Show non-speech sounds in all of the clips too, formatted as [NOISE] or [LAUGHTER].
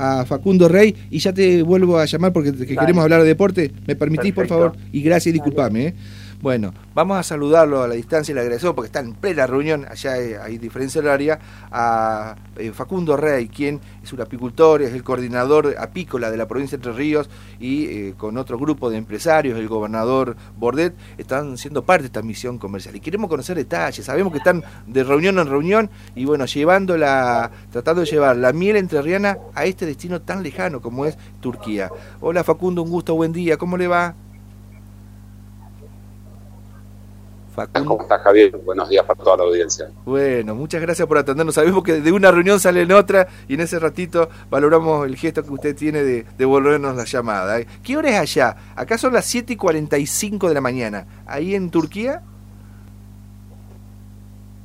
a Facundo Rey y ya te vuelvo a llamar porque queremos hablar de deporte. ¿Me permitís, por favor? Y gracias y disculpame. ¿eh? Bueno, vamos a saludarlo a la distancia y le agradecemos porque está en plena reunión, allá hay diferencia horaria, a eh, Facundo Rey, quien es un apicultor, es el coordinador apícola de la provincia de Entre Ríos y eh, con otro grupo de empresarios, el gobernador Bordet, están siendo parte de esta misión comercial. Y queremos conocer detalles, sabemos que están de reunión en reunión y bueno, llevando la, tratando de llevar la miel entrerriana a este destino tan lejano como es Turquía. Hola Facundo, un gusto, buen día, ¿cómo le va? ¿Cómo estás, Javier? Buenos días para toda la audiencia. Bueno, muchas gracias por atendernos. Sabemos que de una reunión sale en otra y en ese ratito valoramos el gesto que usted tiene de devolvernos la llamada. ¿eh? ¿Qué hora es allá? Acá son las 7 y 45 de la mañana. ¿Ahí en Turquía?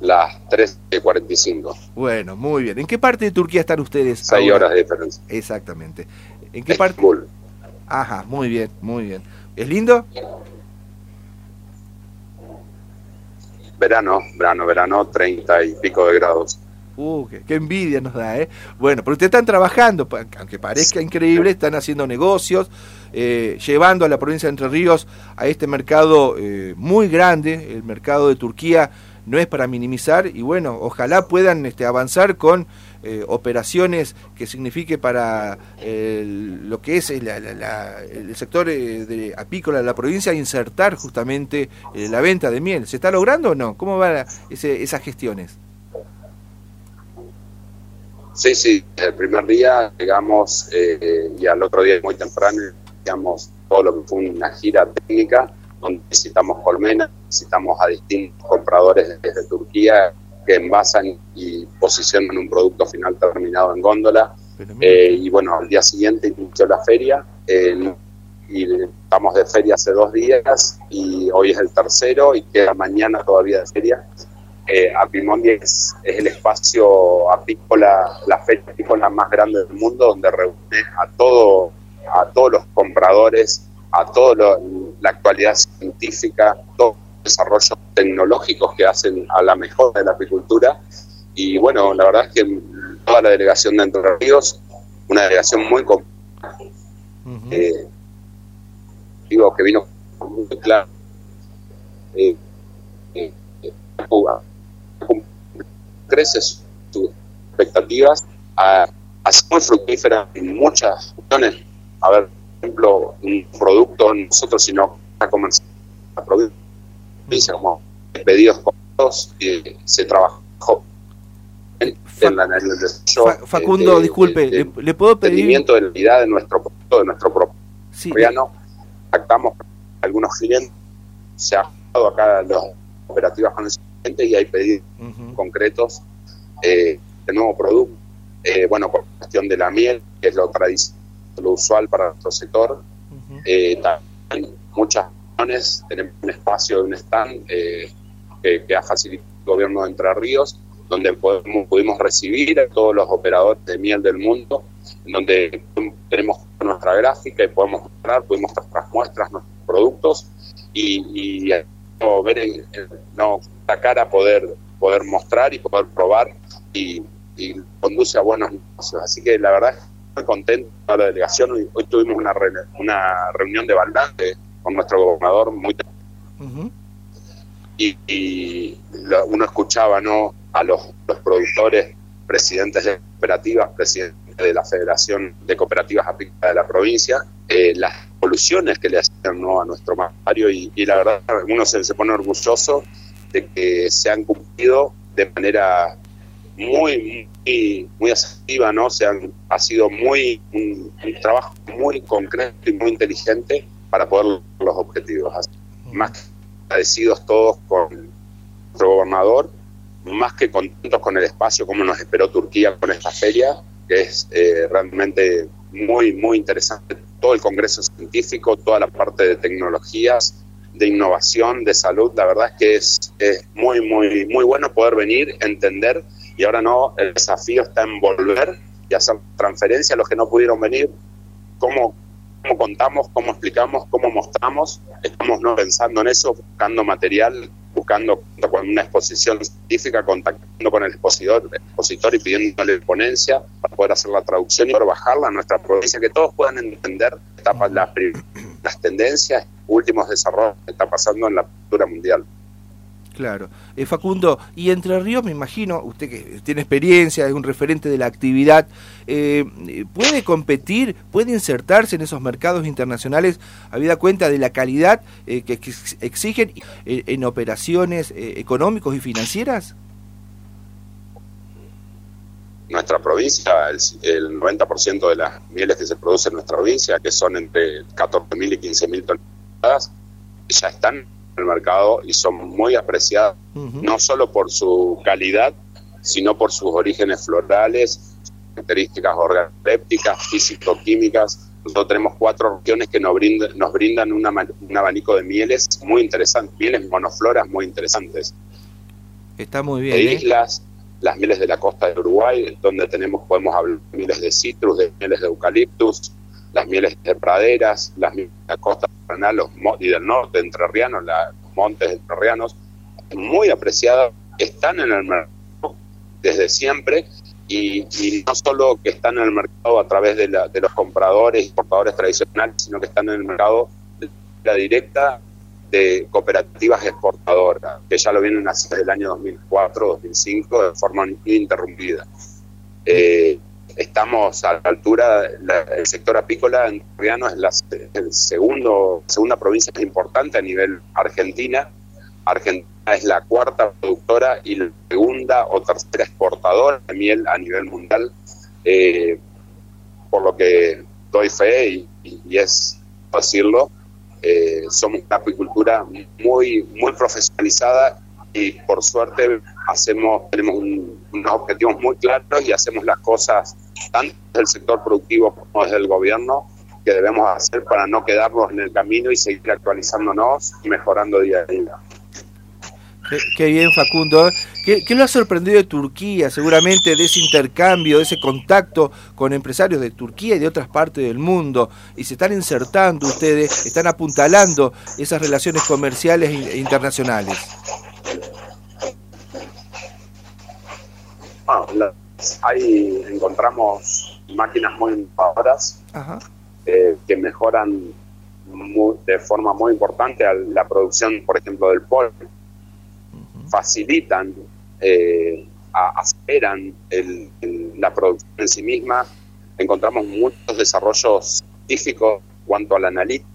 Las 3 y 45. Bueno, muy bien. ¿En qué parte de Turquía están ustedes? 6 horas de diferencia. Exactamente. ¿En qué parte? Ajá, muy bien, muy bien. ¿Es lindo? Verano, verano, verano, 30 y pico de grados. Uh, qué, envidia nos da, ¿eh? Bueno, pero ustedes están trabajando, aunque parezca increíble, están haciendo negocios, eh, llevando a la provincia de Entre Ríos a este mercado eh, muy grande, el mercado de Turquía no es para minimizar y bueno, ojalá puedan este, avanzar con eh, operaciones que signifique para lo que es el sector eh, de apícola de la provincia insertar justamente eh, la venta de miel. ¿Se está logrando o no? ¿Cómo van esas gestiones? Sí, sí, el primer día llegamos y al otro día muy temprano digamos todo lo que fue una gira técnica donde visitamos colmenas, visitamos a distintos compradores desde Turquía que envasan y posicionan un producto final terminado en góndola. Eh, y bueno, al día siguiente inició la feria. Eh, y estamos de feria hace dos días y hoy es el tercero y queda mañana todavía de feria. Eh, Apimondia es, el espacio apícola, la feria apícola más grande del mundo donde reúne a, todo, a todos los compradores, a toda la actualidad científica, todo desarrollos tecnológicos que hacen a la mejora de la apicultura. Y bueno, la verdad es que toda la delegación de Entre Ríos, una delegación muy eh, digo que vino muy claro. Eh, eh, crece sus expectativas a, a ser muy fructífera en muchas opciones. A ver, ejemplo, un producto nosotros, sino a comenzar a producir como pedidos y se trabajó en, la, Facundo, disculpe, le, puedo pedir de la unidad de nuestro producto, de nuestro propio sí. Actamos algunos clientes, se ha dado acá los operativas con el cliente y hay pedidos concretos eh, de nuevo producto. Eh, bueno, por cuestión de la miel, que es lo tradicional, lo usual para nuestro sector. eh, también muchas tenemos un espacio, un stand eh, que, ha facilitado el gobierno de Entre Ríos, donde podemos, pudimos recibir a todos los operadores de miel del mundo, donde tenemos nuestra gráfica y podemos mostrar, pudimos nuestras muestras, nuestros productos y, y ver en, no, la cara poder, poder mostrar y poder probar y, conduce a buenos negocios. Así que la verdad estoy contento con la delegación. Hoy, tuvimos una, una reunión de balance con nuestro gobernador muy y, uno escuchaba no a los, productores presidentes de cooperativas presidentes de la Federación de Cooperativas Apícolas de la provincia eh, las soluciones que le hacían ¿no? a nuestro mario y, la verdad uno se, se pone orgulloso de que se han cumplido de manera muy, muy, muy asertiva, ¿no? Se han, ha sido muy un, trabajo muy concreto y muy inteligente para poder los objetivos. más agradecidos todos con nuestro gobernador, más que contentos con el espacio, como nos esperó Turquía con esta feria, que es eh, realmente muy, muy interesante. Todo el congreso científico, toda la parte de tecnologías, de innovación, de salud, la verdad es que es, es muy, muy, muy bueno poder venir, entender, y ahora no, el desafío está en volver y hacer transferencia a los que no pudieron venir, cómo cómo contamos, cómo explicamos, cómo mostramos. Estamos no pensando en eso, buscando material, buscando con una exposición científica, contactando con el expositor, expositor y pidiéndole ponencia poder hacer la traducción y bajarla a nuestra provincia, que todos puedan entender las, las tendencias, últimos desarrollos que está pasando en la cultura mundial. Claro. Eh, Facundo, y Entre Ríos, me imagino, usted que tiene experiencia, es un referente de la actividad, eh, ¿puede competir, puede insertarse en esos mercados internacionales, habida cuenta de la calidad eh, que exigen en operaciones económicos y financieras? Nuestra provincia, el, 90% de las mieles que se producen en nuestra provincia, que son entre 14.000 y 15.000 toneladas, ya están el mercado y son muy apreciadas, no solo por su calidad, sino por sus orígenes florales, características organolépticas, físico-químicas. Nosotros tenemos cuatro regiones que nos brindan, nos brindan un abanico de mieles muy interesantes, mieles monofloras muy interesantes. Está muy bien. De ¿eh? islas, las mieles de la costa de Uruguay, donde tenemos, podemos hablar de mieles de citrus, de mieles de eucaliptus, las mieles de praderas, las mieles de la costa los, y del norte entrerrianos, los montes entrerrianos, muy apreciadas, están en el mercado desde siempre y, no solo que están en el mercado a través de, los compradores y exportadores tradicionales, sino que están en el mercado de la directa de cooperativas exportadoras, que ya lo vienen haciendo desde el año 2004, 2005 de forma ininterrumpida. Eh, estamos a la altura, el sector apícola en Riano es la el segundo, segunda provincia más importante a nivel Argentina. Argentina es la cuarta productora y la segunda o tercera exportadora de miel a nivel mundial, eh, por lo que doy fe y, es decirlo, eh, somos una apicultura muy, muy profesionalizada y por suerte hacemos tenemos unos objetivos muy claros y hacemos las cosas tanto desde el sector productivo como desde el gobierno que debemos hacer para no quedarnos en el camino y seguir actualizándonos y mejorando día a día. Qué, bien, Facundo. ¿Qué, ¿Qué, lo ha sorprendido de Turquía, seguramente, de ese intercambio, de ese contacto con empresarios de Turquía y de otras partes del mundo? Y se están insertando ustedes, están apuntalando esas relaciones comerciales e internacionales. Ahí encontramos máquinas muy innovadoras eh, que mejoran de forma muy importante la producción, por ejemplo, del polen, facilitan, eh, aceleran la producción en sí misma. Encontramos muchos desarrollos científicos cuanto al analítica.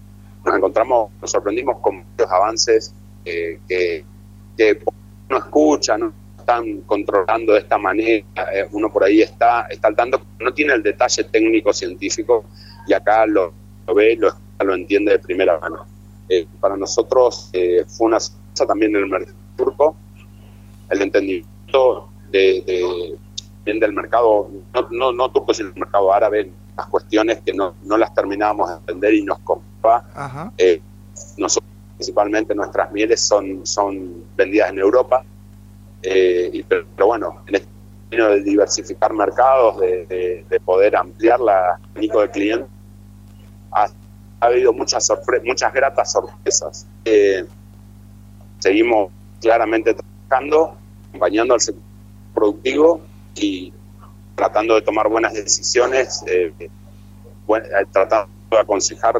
Nos encontramos, nos sorprendimos con muchos avances eh, que, que no escuchan, están controlando de esta manera, eh, uno por ahí está, está al tanto, no tiene el detalle técnico científico y acá lo, ve, lo, lo entiende de primera mano. Eh, para nosotros eh, fue una sorpresa también en el mercado turco, el entendimiento de, del mercado, no, no, no turco, sino el mercado árabe, las cuestiones que no, no las terminábamos de entender y nos compra. nosotros principalmente nuestras mieles son, son vendidas en Europa, eh, y, pero, bueno, en este camino de diversificar mercados, de, poder ampliar la abanico de clientes, ha, habido muchas, muchas gratas sorpresas. Eh, seguimos claramente trabajando, acompañando al sector productivo y tratando de tomar buenas decisiones, eh, tratando de aconsejar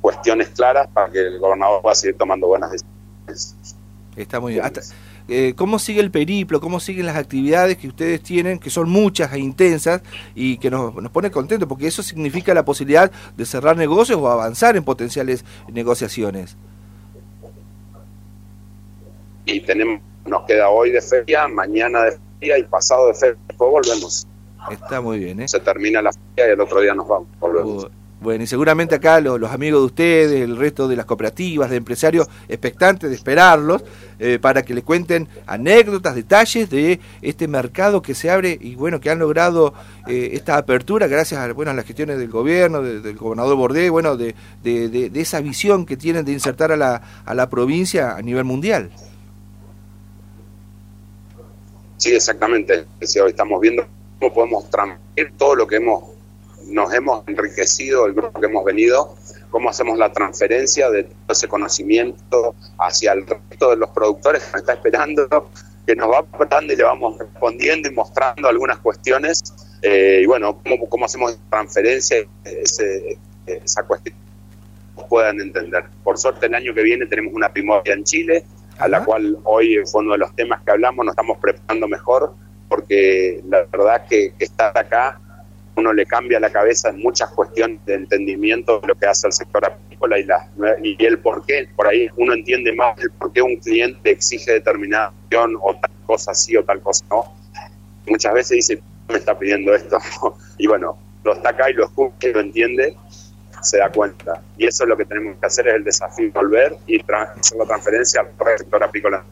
cuestiones claras para que el gobernador pueda seguir tomando buenas decisiones. Está muy bien. Eh, cómo sigue el periplo, cómo siguen las actividades que ustedes tienen, que son muchas e intensas y que nos, nos pone contentos, porque eso significa la posibilidad de cerrar negocios o avanzar en potenciales negociaciones. Y tenemos, nos queda hoy de feria, mañana de feria y pasado de feria, después volvemos. Está muy bien, ¿eh? Se termina la feria y el otro día nos vamos, volvemos. Bueno, y seguramente acá los, amigos de ustedes, el resto de las cooperativas, de empresarios, expectantes de esperarlos eh, para que les cuenten anécdotas, detalles de este mercado que se abre y bueno, que han logrado eh, esta apertura gracias a, bueno, a las gestiones del gobierno, del gobernador Bordé, bueno, de, de, esa visión que tienen de insertar a la, a la provincia a nivel mundial. Sí, exactamente. Estamos viendo cómo podemos transmitir todo lo que hemos nos hemos enriquecido el grupo que hemos venido, cómo hacemos la transferencia de todo ese conocimiento hacia el resto de los productores que nos está esperando, que nos va esperando y le vamos respondiendo y mostrando algunas cuestiones Eh, y bueno, ¿cómo, cómo hacemos transferencia, ese, esa cuestión puedan entender. Por suerte el año que viene tenemos una primoria en Chile, a la cual hoy fue uno de los temas que hablamos, nos estamos preparando mejor, porque la verdad que, que estar acá uno le cambia la cabeza en muchas cuestiones de entendimiento de lo que hace el sector apícola y, la, y el por qué. Por ahí uno entiende más el por qué un cliente exige determinada acción o tal cosa sí o tal cosa no. Muchas veces dice, me está pidiendo esto. [LAUGHS] y bueno, lo está acá y lo escucha y lo entiende, se da cuenta. Y eso es lo que tenemos que hacer, es el desafío volver y hacer la transferencia al sector apícola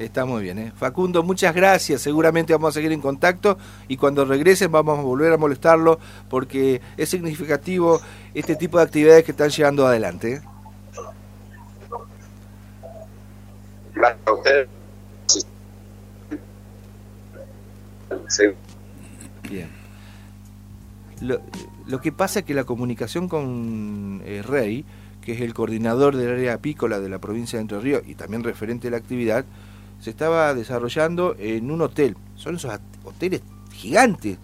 Está muy bien, ¿eh? Facundo, muchas gracias. Seguramente vamos a seguir en contacto y cuando regresen vamos a volver a molestarlo porque es significativo este tipo de actividades que están llevando adelante. ¿eh? Gracias a usted. Bien. Lo, que pasa es que la comunicación con eh, Rey, que es el coordinador del área apícola de la provincia de Entre Ríos y también referente a la actividad, se estaba desarrollando en un hotel. Son esos hoteles gigantes